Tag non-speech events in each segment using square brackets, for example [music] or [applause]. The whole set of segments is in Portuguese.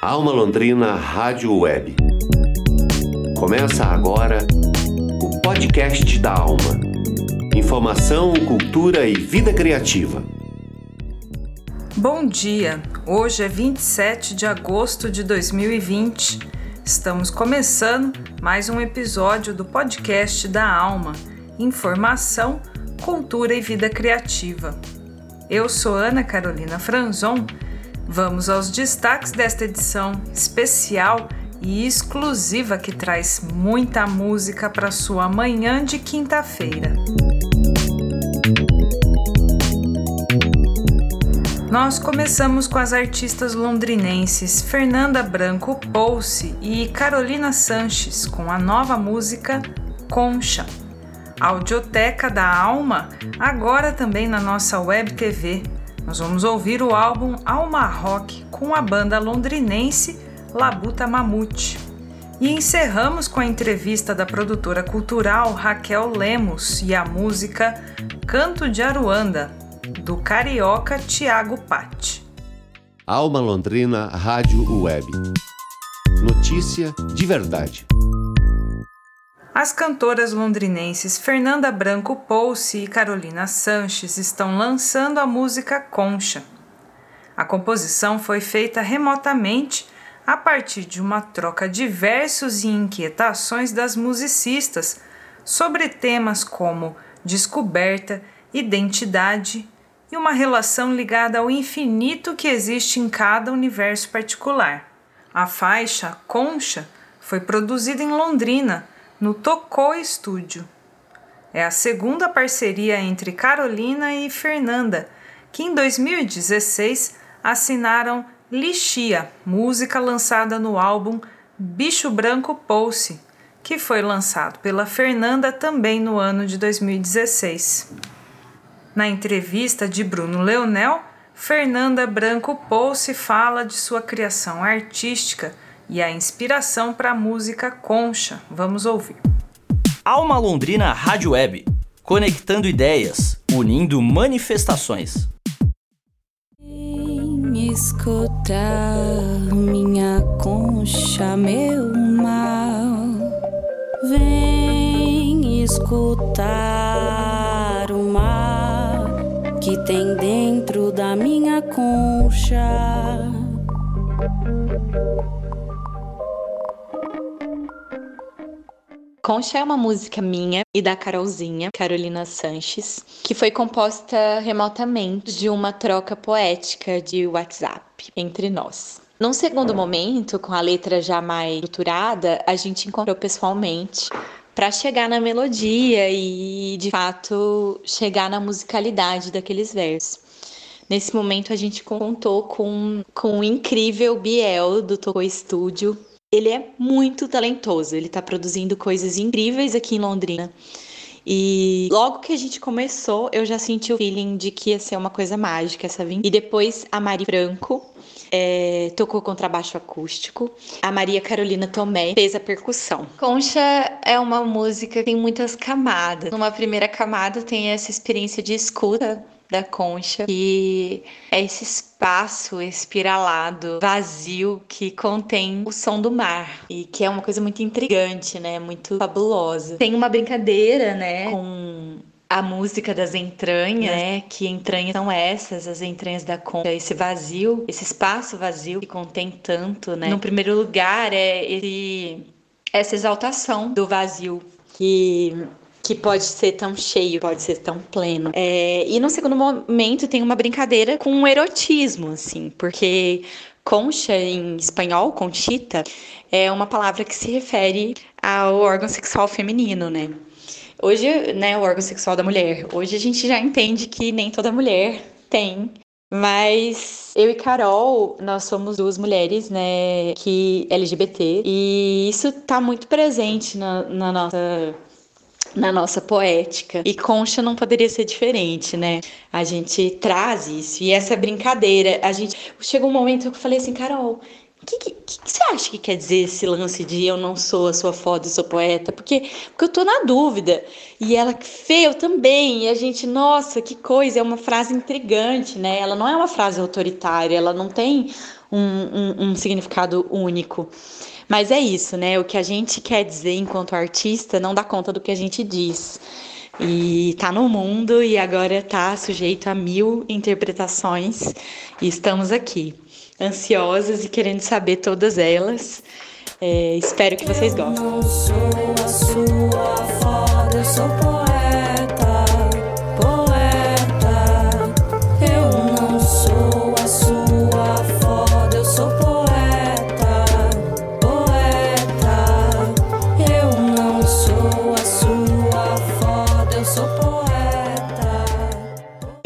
Alma Londrina Rádio Web. Começa agora o podcast da Alma. Informação, cultura e vida criativa. Bom dia! Hoje é 27 de agosto de 2020. Estamos começando mais um episódio do podcast da Alma. Informação, cultura e vida criativa. Eu sou Ana Carolina Franzon Vamos aos destaques desta edição especial e exclusiva que traz muita música para sua manhã de quinta-feira. Nós começamos com as artistas londrinenses Fernanda Branco Pouce e Carolina Sanches com a nova música Concha. Audioteca da Alma, agora também na nossa web TV nós vamos ouvir o álbum Alma Rock com a banda londrinense Labuta Mamute. E encerramos com a entrevista da produtora cultural Raquel Lemos e a música Canto de Aruanda, do carioca Tiago Patti. Alma Londrina Rádio Web. Notícia de verdade. As cantoras londrinenses Fernanda Branco Pouce e Carolina Sanches estão lançando a música Concha. A composição foi feita remotamente a partir de uma troca de versos e inquietações das musicistas sobre temas como descoberta, identidade e uma relação ligada ao infinito que existe em cada universo particular. A faixa Concha foi produzida em Londrina no Tocou Estúdio. É a segunda parceria entre Carolina e Fernanda, que em 2016 assinaram Lixia, música lançada no álbum Bicho Branco Pulse, que foi lançado pela Fernanda também no ano de 2016. Na entrevista de Bruno Leonel, Fernanda Branco Pulse fala de sua criação artística e a inspiração para a música Concha. Vamos ouvir. Alma Londrina Rádio Web, conectando ideias, unindo manifestações. Vem escutar minha concha, meu mal. Vem escutar o mar que tem dentro da minha concha. Concha é uma música minha e da Carolzinha, Carolina Sanches, que foi composta remotamente de uma troca poética de WhatsApp entre nós. Num segundo momento, com a letra já mais estruturada, a gente encontrou pessoalmente para chegar na melodia e, de fato, chegar na musicalidade daqueles versos. Nesse momento, a gente contou com, com o incrível Biel do Tocou Estúdio, ele é muito talentoso, ele está produzindo coisas incríveis aqui em Londrina. E logo que a gente começou, eu já senti o feeling de que ia ser uma coisa mágica essa vinda. E depois a Mari Franco é, tocou contrabaixo acústico. A Maria Carolina Tomé fez a percussão. Concha é uma música que tem muitas camadas. Numa primeira camada tem essa experiência de escuta da concha, que é esse espaço espiralado, vazio, que contém o som do mar e que é uma coisa muito intrigante, né? Muito fabulosa. Tem uma brincadeira, né? Com a música das entranhas, né? Que entranhas são essas, as entranhas da concha, esse vazio, esse espaço vazio que contém tanto, né? No primeiro lugar é esse, essa exaltação do vazio que que pode ser tão cheio, pode ser tão pleno. É, e no segundo momento tem uma brincadeira com o erotismo, assim, porque concha em espanhol, conchita, é uma palavra que se refere ao órgão sexual feminino, né? Hoje, né, o órgão sexual da mulher. Hoje a gente já entende que nem toda mulher tem mas eu e Carol, nós somos duas mulheres, né, que LGBT, e isso tá muito presente na, na nossa na nossa poética. E Concha não poderia ser diferente, né? A gente traz isso. E essa brincadeira, a gente. Chegou um momento que eu falei assim, Carol, o que, que, que, você acha que quer dizer esse lance de eu não sou a sua foda, sou poeta? Porque, porque eu tô na dúvida. E ela, Fê, eu também. E a gente, nossa, que coisa, é uma frase intrigante, né? Ela não é uma frase autoritária, ela não tem um, um, um significado único. Mas é isso, né? O que a gente quer dizer enquanto artista não dá conta do que a gente diz. E tá no mundo e agora tá sujeito a mil interpretações. E estamos aqui ansiosas e querendo saber todas elas. É, espero que vocês gostem. Eu não sou a sua foda, eu sou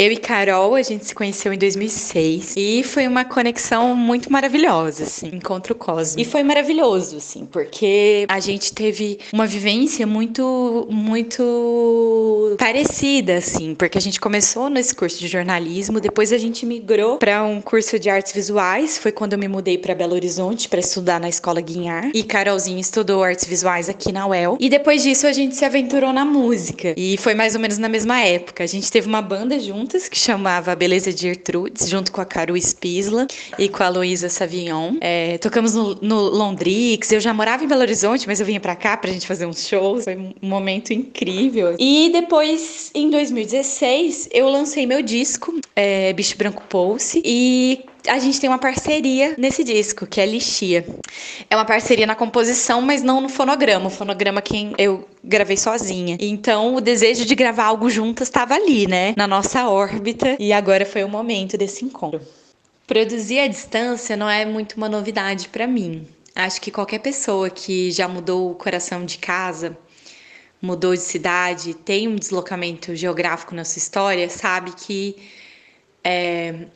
Eu e Carol, a gente se conheceu em 2006 e foi uma conexão muito maravilhosa, assim, encontro cósmico. E foi maravilhoso, assim, porque a gente teve uma vivência muito, muito parecida, assim, porque a gente começou nesse curso de jornalismo, depois a gente migrou para um curso de artes visuais, foi quando eu me mudei para Belo Horizonte para estudar na Escola Guinhar e Carolzinha estudou artes visuais aqui na UEL. E depois disso a gente se aventurou na música e foi mais ou menos na mesma época. A gente teve uma banda juntas, que chamava Beleza de Gertrudes, junto com a Caru Spisla e com a Luísa Savignon. É, tocamos no, no, Londrix, eu já morava em Belo Horizonte, mas eu vinha pra cá pra gente fazer uns shows, foi um momento incrível. E depois, em 2016, eu lancei meu disco, é, Bicho Branco Pulse, e a gente tem uma parceria nesse disco, que é Lixia. É uma parceria na composição, mas não no fonograma. O fonograma quem eu gravei sozinha. Então, o desejo de gravar algo juntas estava ali, né? Na nossa órbita. E agora foi o momento desse encontro. Produzir à distância não é muito uma novidade para mim. Acho que qualquer pessoa que já mudou o coração de casa, mudou de cidade, tem um deslocamento geográfico na sua história, sabe que é,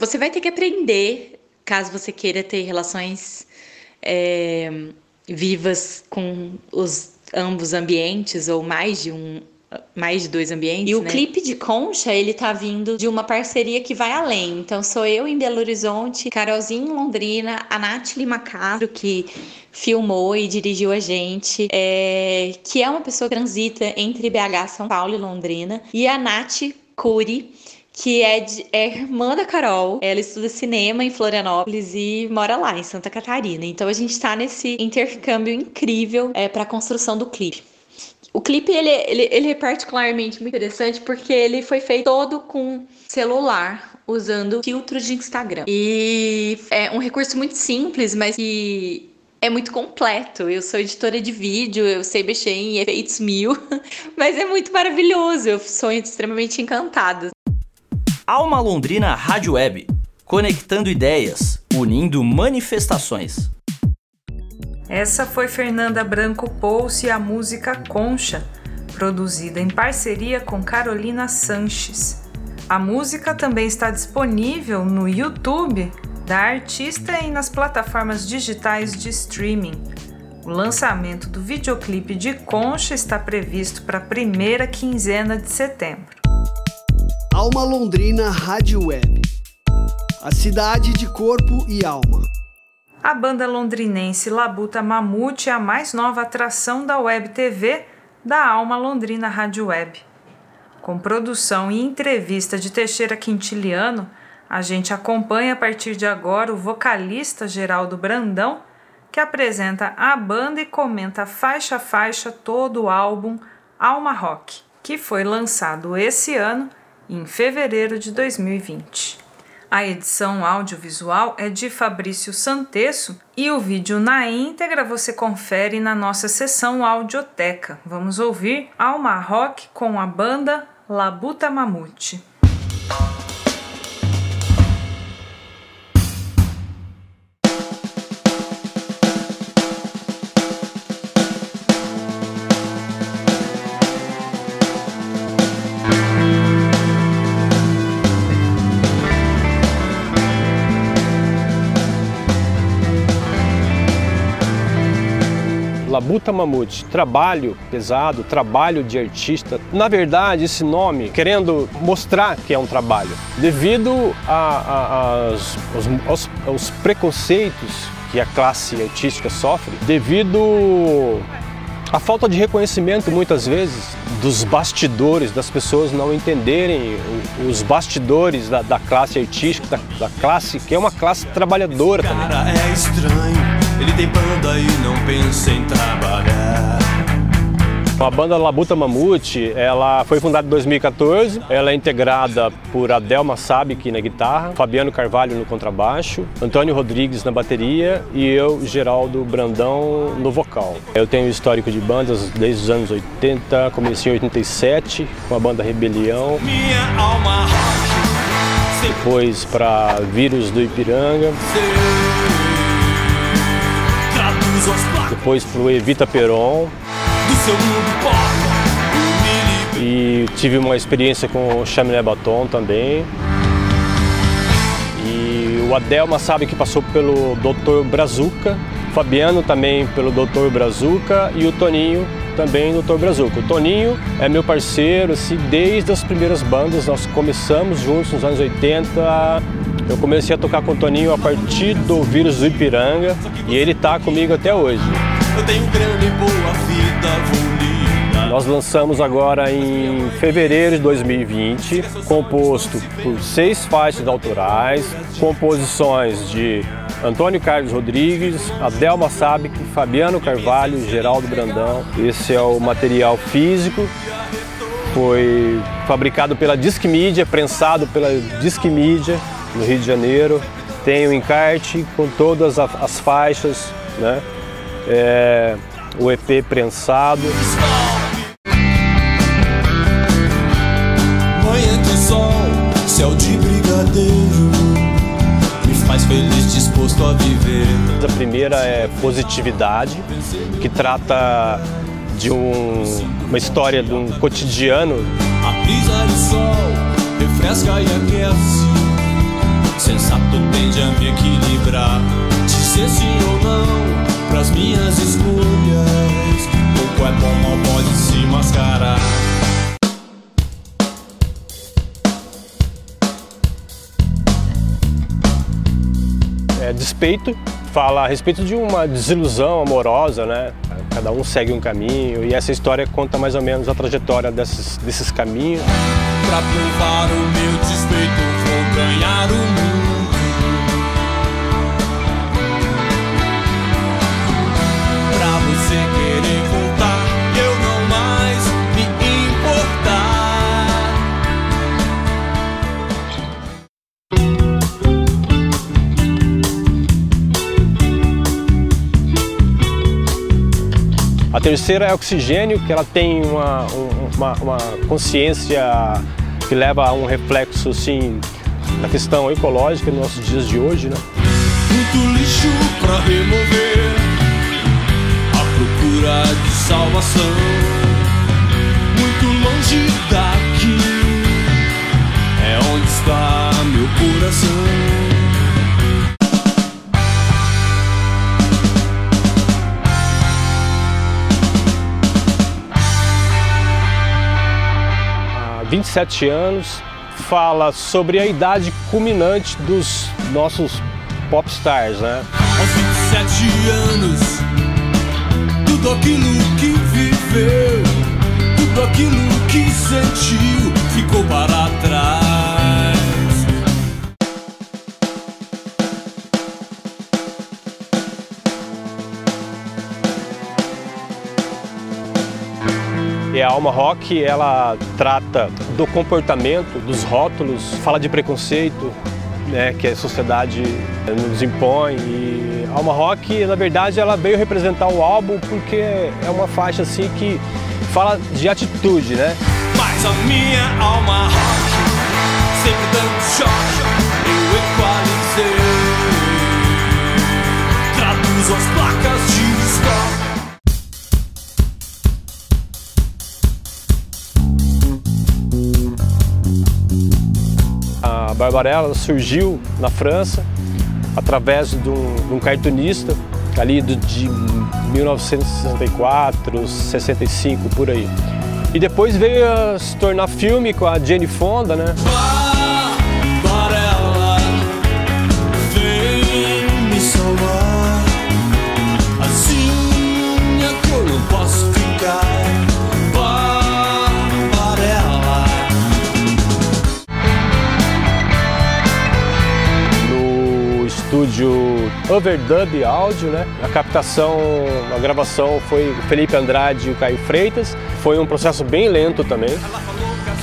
você vai ter que aprender, caso você queira ter relações é, vivas com os ambos ambientes ou mais de um mais de dois ambientes. E o né? clipe de Concha, ele tá vindo de uma parceria que vai além. Então sou eu em Belo Horizonte, Carolzinha em Londrina, a Nath Lima Castro, que filmou e dirigiu a gente, é, que é uma pessoa que transita entre BH, São Paulo e Londrina, e a Nath Cury, que é, de, é irmã da Carol. Ela estuda cinema em Florianópolis e mora lá, em Santa Catarina. Então a gente está nesse intercâmbio incrível é, para a construção do clipe. O clipe ele, ele, ele é particularmente muito interessante porque ele foi feito todo com celular, usando filtro de Instagram. E é um recurso muito simples, mas que é muito completo. Eu sou editora de vídeo, eu sei mexer em efeitos mil, [laughs] mas é muito maravilhoso. Eu sou extremamente encantada. Alma Londrina Rádio Web, conectando ideias, unindo manifestações. Essa foi Fernanda Branco Pouce e a música Concha, produzida em parceria com Carolina Sanches. A música também está disponível no YouTube da artista e nas plataformas digitais de streaming. O lançamento do videoclipe de Concha está previsto para a primeira quinzena de setembro. Alma Londrina Rádio Web. A cidade de corpo e alma. A banda londrinense Labuta Mamute é a mais nova atração da Web TV da Alma Londrina Rádio Web. Com produção e entrevista de Teixeira Quintiliano, a gente acompanha a partir de agora o vocalista Geraldo Brandão, que apresenta a banda e comenta faixa a faixa todo o álbum Alma Rock, que foi lançado esse ano em fevereiro de 2020. A edição audiovisual é de Fabrício Santesso e o vídeo na íntegra você confere na nossa sessão Audioteca. Vamos ouvir Alma Rock com a banda Labuta Mamute. Labuta Mamute, trabalho pesado, trabalho de artista. Na verdade, esse nome querendo mostrar que é um trabalho, devido a, a, aos, aos, aos preconceitos que a classe artística sofre, devido a falta de reconhecimento, muitas vezes, dos bastidores, das pessoas não entenderem os bastidores da, da classe artística, da, da, classe que é uma classe trabalhadora também. Ele tem banda e não pensa em trabalhar. A banda Labuta Mamute, ela foi fundada em 2014. Ela é integrada por Adelma Sabic na guitarra, Fabiano Carvalho no contrabaixo, Antônio Rodrigues na bateria e eu, Geraldo Brandão, no vocal. Eu tenho histórico de bandas desde os anos 80, comecei em 87 com a banda Rebelião. Minha alma Depois para Vírus do Ipiranga. Placas Depois para o Evita Peron. E tive uma experiência com o Chaminé Baton também. E o Adelma sabe que passou pelo Dr. Brazuca, Fabiano também pelo Dr. Brazuca e o Toninho também Dr. Brazuca. O Toninho é meu parceiro assim, desde as primeiras bandas, nós começamos juntos nos anos 80. Eu comecei a tocar com o Toninho a partir do Vírus do Ipiranga e ele está comigo até hoje. Eu tenho grana e boa vida, vou. Nós lançamos agora em fevereiro de 2020, composto por seis faixas autorais, composições de Antônio Carlos Rodrigues, Adelma Sabic, Fabiano Carvalho, Geraldo Brandão. Esse é o material físico. Foi fabricado pela Disc Media, prensado pela Disc Media no Rio de Janeiro. Tem o encarte com todas as faixas, né? É, o EP prensado. Manhã de sol, céu de brigadeiro. Me faz feliz, disposto a viver. A primeira é Positividade, que trata de um- uma história de um cotidiano. A brisa do sol refresca e aquece. Sensato tende a me equilibrar. Dizer sim ou não pras minhas escolhas. Pouco é bom, mal pode se mascarar. É Despeito fala a respeito de uma desilusão amorosa, né? Cada um segue um caminho e essa história conta mais ou menos a trajetória desses, desses caminhos. Pra provar o meu despeito, vou ganhar o mundo. Terceira é Oxigênio, que ela tem uma, um- uma, uma consciência que leva a um reflexo assim, da questão ecológica nos nossos dias de hoje, né? Muito lixo pra remover. A procura de salvação. Muito longe daqui. É onde está meu coração. 27 anos, fala sobre a idade culminante dos nossos popstars, né? Aos 27 anos, tudo aquilo que viveu, tudo aquilo que sentiu, ficou para trás. A Alma Rock, ela trata do comportamento, dos rótulos, fala de preconceito, né, que a sociedade nos impõe. E a Alma Rock, na verdade, ela veio representar o álbum porque é uma faixa assim que fala de atitude, né? Mas a minha alma rock, sempre dando choque, Barbarella surgiu na França através de um, de um cartunista ali do, de 1964, 65, por aí. E depois veio a se tornar filme com a Jane Fonda, né? Estúdio Overdub Áudio, né? A captação, a gravação foi o Felipe Andrade e o Caio Freitas. Foi um processo bem lento também,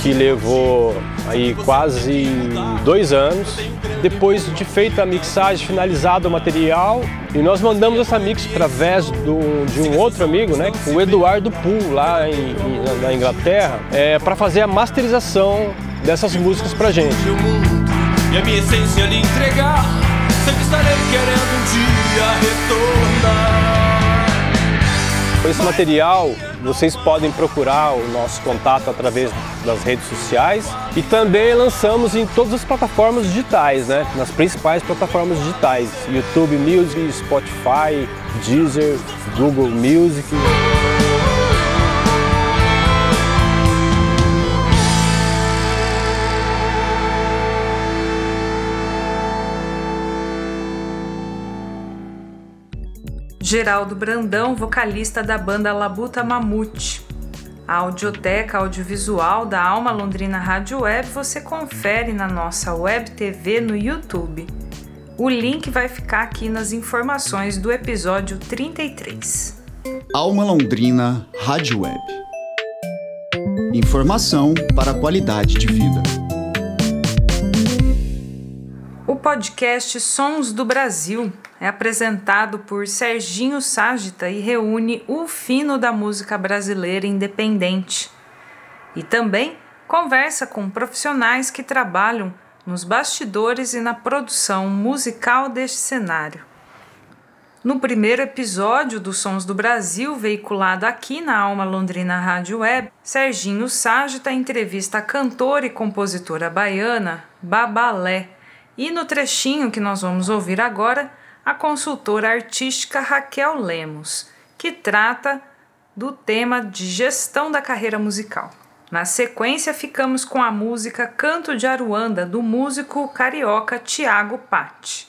que levou aí quase dois anos. Depois de feita a mixagem, finalizado o material, e nós mandamos essa mix através do, de um outro amigo, né? O Eduardo Poole, lá em, na Inglaterra, é, para fazer a masterização dessas músicas pra gente. E a minha essência lhe entregar. Estarei querendo um dia retornar. Esse material vocês podem procurar o nosso contato através das redes sociais e também lançamos em todas as plataformas digitais, né? Nas principais plataformas digitais: YouTube Music, Spotify, Deezer, Google Music. Geraldo Brandão, vocalista da banda Labuta Mamute. A audioteca audiovisual da Alma Londrina Rádio Web você confere na nossa web TV no YouTube. O link vai ficar aqui nas informações do episódio 33. Alma Londrina Rádio Web. Informação para a qualidade de vida. Podcast Sons do Brasil é apresentado por Serginho Ságita e reúne o fino da música brasileira independente. E também conversa com profissionais que trabalham nos bastidores e na produção musical deste cenário. No primeiro episódio do Sons do Brasil, veiculado aqui na Alma Londrina Rádio Web, Serginho Ságita entrevista a cantora e compositora baiana Babalé. E no trechinho que nós vamos ouvir agora, a consultora artística Raquel Lemos, que trata do tema de gestão da carreira musical. Na sequência, ficamos com a música Canto de Aruanda, do músico carioca Tiago Patti.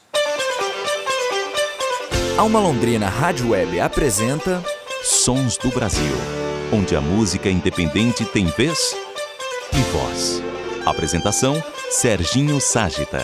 Alma Londrina Rádio Web apresenta Sons do Brasil, onde a música independente tem vez e voz. Apresentação Serginho Ságita.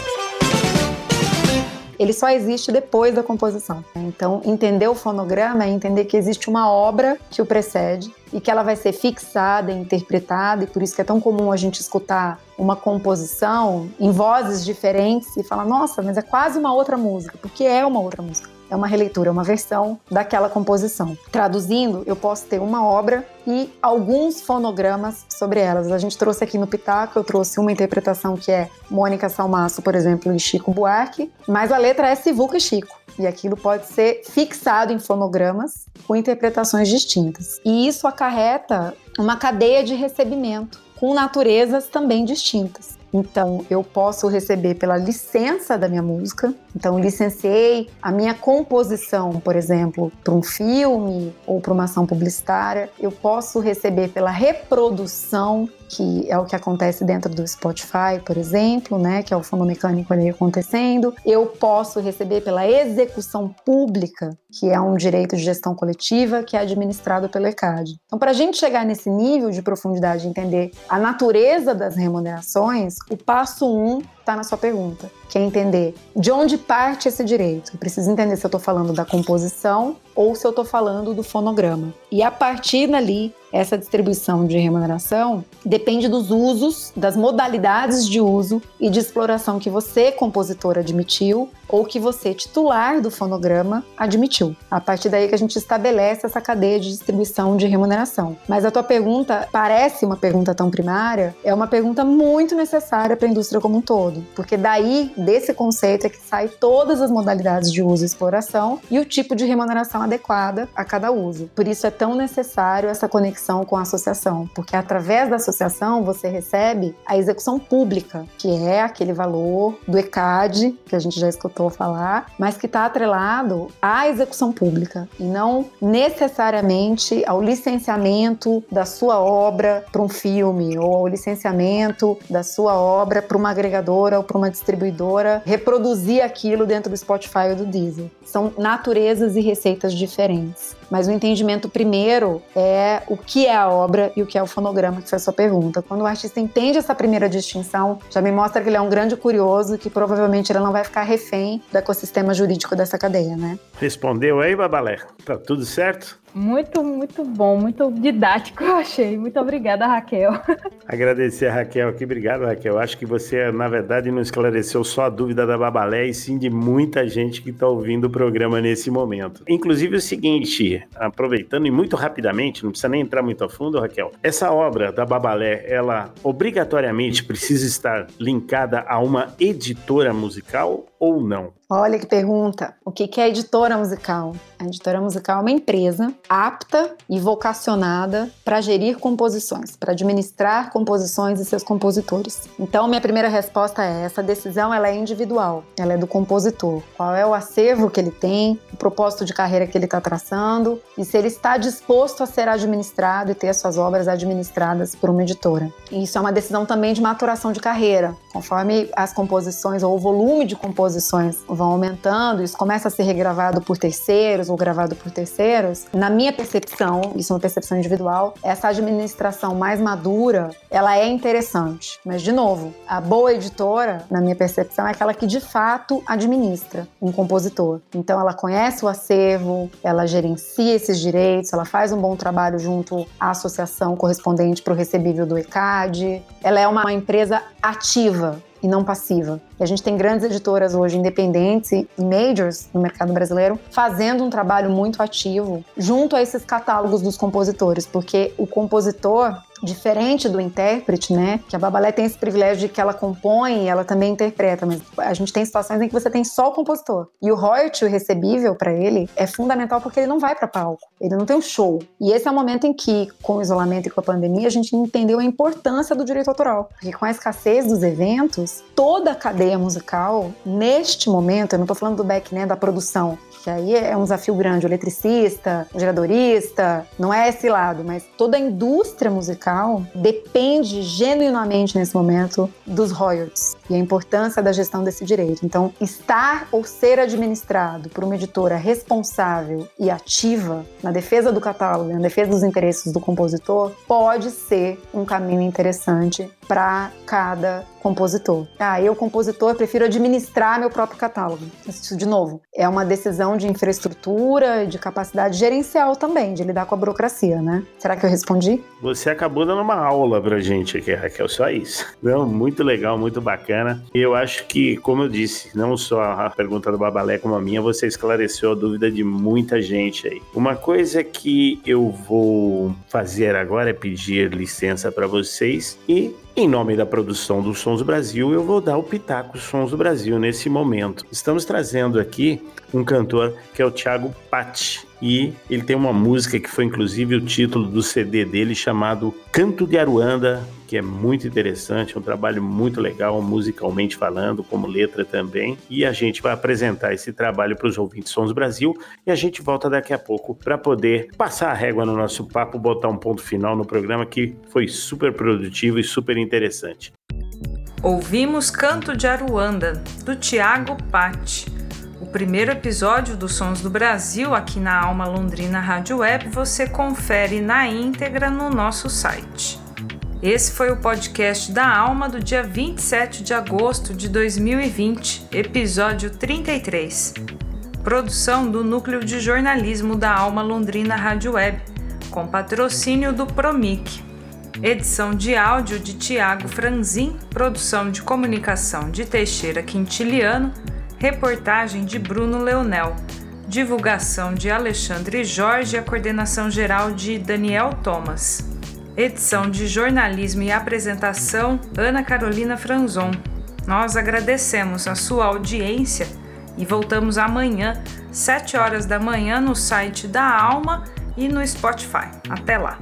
Ele só existe depois da composição. Então, entender o fonograma é entender que existe uma obra que o precede e que ela vai ser fixada, interpretada, e por isso que é tão comum a gente escutar uma composição em vozes diferentes e falar: nossa, mas é quase uma outra música, porque é uma outra música. É uma releitura, uma versão daquela composição. Traduzindo, eu posso ter uma obra e alguns fonogramas sobre elas. A gente trouxe aqui no Pitaco, eu trouxe uma interpretação que é Mônica Salmaço, por exemplo, e Chico Buarque, mas a letra é Sivuca e Chico. E aquilo pode ser fixado em fonogramas com interpretações distintas. E isso acarreta uma cadeia de recebimento com naturezas também distintas. Então, eu posso receber pela licença da minha música. Então, licenciei a minha composição, por exemplo, para um filme ou para uma ação publicitária. Eu posso receber pela reprodução, que é o que acontece dentro do Spotify, por exemplo, né, que é o fonomecânico ali acontecendo. Eu posso receber pela execução pública, que é um direito de gestão coletiva que é administrado pelo ECAD. Então, para a gente chegar nesse nível de profundidade e entender a natureza das remunerações, o passo um está na sua pergunta, que é entender de onde parte esse direito. Eu preciso entender se eu estou falando da composição ou se eu estou falando do fonograma. E a partir dali, essa distribuição de remuneração depende dos usos, das modalidades de uso e de exploração que você, compositor, admitiu ou que você, titular do fonograma, admitiu. A partir daí que a gente estabelece essa cadeia de distribuição de remuneração. Mas a tua pergunta parece uma pergunta tão primária, é uma pergunta muito necessária para a indústria como um todo, porque daí, desse conceito, é que sai todas as modalidades de uso e exploração e o tipo de remuneração adequada a cada uso. Por isso é tão necessário essa conexão com a associação, porque através da associação você recebe a execução pública, que é aquele valor do ECAD, que a gente já escutou faltou falar, mas que está atrelado à execução pública e não necessariamente ao licenciamento da sua obra para um filme ou ao licenciamento da sua obra para uma agregadora ou para uma distribuidora reproduzir aquilo dentro do Spotify ou do Deezer. São naturezas e receitas diferentes. Mas o entendimento primeiro é o que é a obra e o que é o fonograma, que foi a sua pergunta. Quando o artista entende essa primeira distinção, já me mostra que ele é um grande curioso que provavelmente ele não vai ficar refém do ecossistema jurídico dessa cadeia, né? Respondeu aí, Babalé? Tá tudo certo? Muito, muito bom, muito didático, eu achei. Muito obrigada, Raquel. Agradecer a Raquel aqui. Obrigado, Raquel. Acho que você, na verdade, não esclareceu só a dúvida da Babalé, e sim de muita gente que está ouvindo o programa nesse momento. Inclusive o seguinte, aproveitando e muito rapidamente, não precisa nem entrar muito a fundo, Raquel. Essa obra da Babalé, ela obrigatoriamente precisa estar linkada a uma editora musical ou não? Olha que pergunta. O que é editora musical? A editora musical é uma empresa apta e vocacionada para gerir composições, para administrar composições e seus compositores. Então, minha primeira resposta é: essa decisão ela é individual, ela é do compositor. Qual é o acervo que ele tem, o propósito de carreira que ele está traçando e se ele está disposto a ser administrado e ter as suas obras administradas por uma editora. E isso é uma decisão também de maturação de carreira. Conforme as composições ou o volume de composições vão aumentando, isso começa a ser regravado por terceiros ou gravado por terceiros, na minha percepção, isso é uma percepção individual, essa administração mais madura, ela é interessante. Mas, de novo, a boa editora, na minha percepção, é aquela que de fato administra um compositor. Então, ela conhece o acervo, ela gerencia esses direitos, ela faz um bom trabalho junto à associação correspondente para o recebível do ECAD. Ela é uma empresa ativa e não passiva. E a gente tem grandes editoras hoje independentes e majors no mercado brasileiro fazendo um trabalho muito ativo junto a esses catálogos dos compositores, porque o compositor diferente do intérprete, né? Que a Babalé tem esse privilégio de que ela compõe e ela também interpreta, mas a gente tem situações em que você tem só o compositor. E o royalty, o recebível para ele, é fundamental porque ele não vai para palco, ele não tem um show. E esse é o momento em que, com o isolamento e com a pandemia, a gente entendeu a importância do direito autoral. Porque com a escassez dos eventos, toda a cadeia musical, neste momento, eu não estou falando do back, né, da produção, que aí é um desafio grande, o eletricista, o geradorista, não é esse lado, mas toda a indústria musical depende genuinamente nesse momento dos royalties e a importância da gestão desse direito. Então, estar ou ser administrado por uma editora responsável e ativa na defesa do catálogo, na defesa dos interesses do compositor, pode ser um caminho interessante para cada compositor. Ah, eu, compositor, prefiro administrar meu próprio catálogo. Isso, de novo, é uma decisão de infraestrutura, de capacidade gerencial também, de lidar com a burocracia, né? Será que eu respondi? Você acabou dando uma aula pra gente aqui, Raquel, só isso. Não, muito legal, muito bacana. Eu acho que, como eu disse, não só a pergunta do Babalé como a minha, você esclareceu a dúvida de muita gente aí. Uma coisa que eu vou fazer agora é pedir licença para vocês e em nome da produção do Sons do Brasil, eu vou dar o Pitaco Sons do Brasil nesse momento. Estamos trazendo aqui um cantor que é o Thiago Patti. E ele tem uma música que foi inclusive o título do CD dele chamado Canto de Aruanda, que é muito interessante, é um trabalho muito legal musicalmente falando, como letra também. E a gente vai apresentar esse trabalho para os ouvintes Sons Brasil e a gente volta daqui a pouco para poder passar a régua no nosso papo, botar um ponto final no programa que foi super produtivo e super interessante. Ouvimos Canto de Aruanda, do Tiago Patti. O primeiro episódio dos Sons do Brasil aqui na Alma Londrina Rádio Web você confere na íntegra no nosso site. Esse foi o podcast da Alma do dia 27 de agosto de 2020, episódio 33. Produção do Núcleo de Jornalismo da Alma Londrina Rádio Web, com patrocínio do Promic. Edição de áudio de Tiago Franzin, produção de comunicação de Teixeira Quintiliano, reportagem de Bruno Leonel, divulgação de Alexandre Jorge e a coordenação geral de Daniel Thomas. Edição de jornalismo e apresentação Ana Carolina Franzon. Nós agradecemos a sua audiência e voltamos amanhã, 7 horas da manhã, no site da Alma e no Spotify. Até lá!